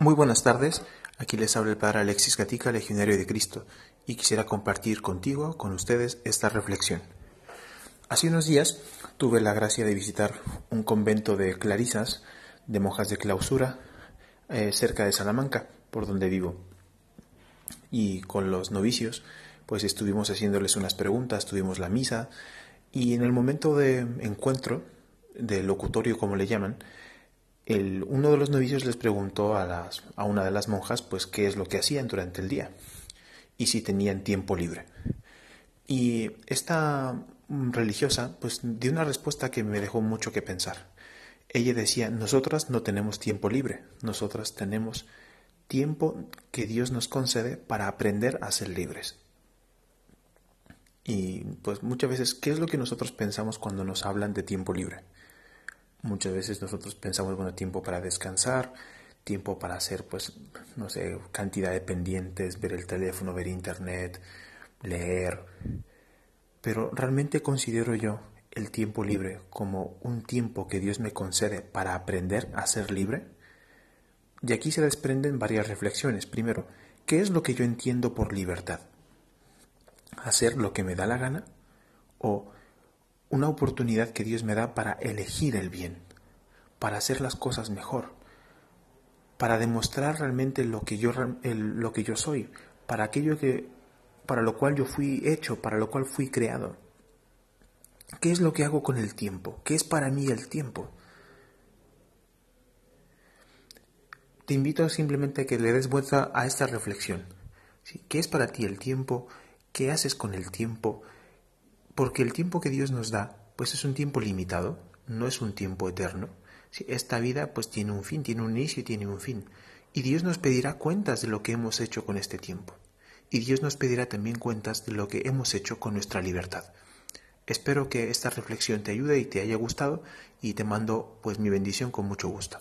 Muy buenas tardes, aquí les habla el Padre Alexis Gatica, Legionario de Cristo, y quisiera compartir contigo, con ustedes, esta reflexión. Hace unos días tuve la gracia de visitar un convento de clarisas, de monjas de clausura, eh, cerca de Salamanca, por donde vivo. Y con los novicios, pues estuvimos haciéndoles unas preguntas, tuvimos la misa, y en el momento de encuentro, de locutorio como le llaman, uno de los novicios les preguntó a, las, a una de las monjas pues qué es lo que hacían durante el día y si tenían tiempo libre. Y esta religiosa pues dio una respuesta que me dejó mucho que pensar. Ella decía, nosotras no tenemos tiempo libre, nosotras tenemos tiempo que Dios nos concede para aprender a ser libres. Y pues muchas veces, ¿qué es lo que nosotros pensamos cuando nos hablan de tiempo libre? Muchas veces nosotros pensamos, bueno, tiempo para descansar, tiempo para hacer, pues, no sé, cantidad de pendientes, ver el teléfono, ver internet, leer. Pero realmente considero yo el tiempo libre como un tiempo que Dios me concede para aprender a ser libre. Y aquí se desprenden varias reflexiones. Primero, ¿qué es lo que yo entiendo por libertad? ¿Hacer lo que me da la gana? ¿O una oportunidad que Dios me da para elegir el bien, para hacer las cosas mejor, para demostrar realmente lo que yo, lo que yo soy, para aquello que, para lo cual yo fui hecho, para lo cual fui creado. ¿Qué es lo que hago con el tiempo? ¿Qué es para mí el tiempo? Te invito simplemente a que le des vuelta a esta reflexión. ¿Qué es para ti el tiempo? ¿Qué haces con el tiempo? Porque el tiempo que Dios nos da, pues es un tiempo limitado, no es un tiempo eterno. Esta vida pues tiene un fin, tiene un inicio y tiene un fin. Y Dios nos pedirá cuentas de lo que hemos hecho con este tiempo. Y Dios nos pedirá también cuentas de lo que hemos hecho con nuestra libertad. Espero que esta reflexión te ayude y te haya gustado y te mando pues mi bendición con mucho gusto.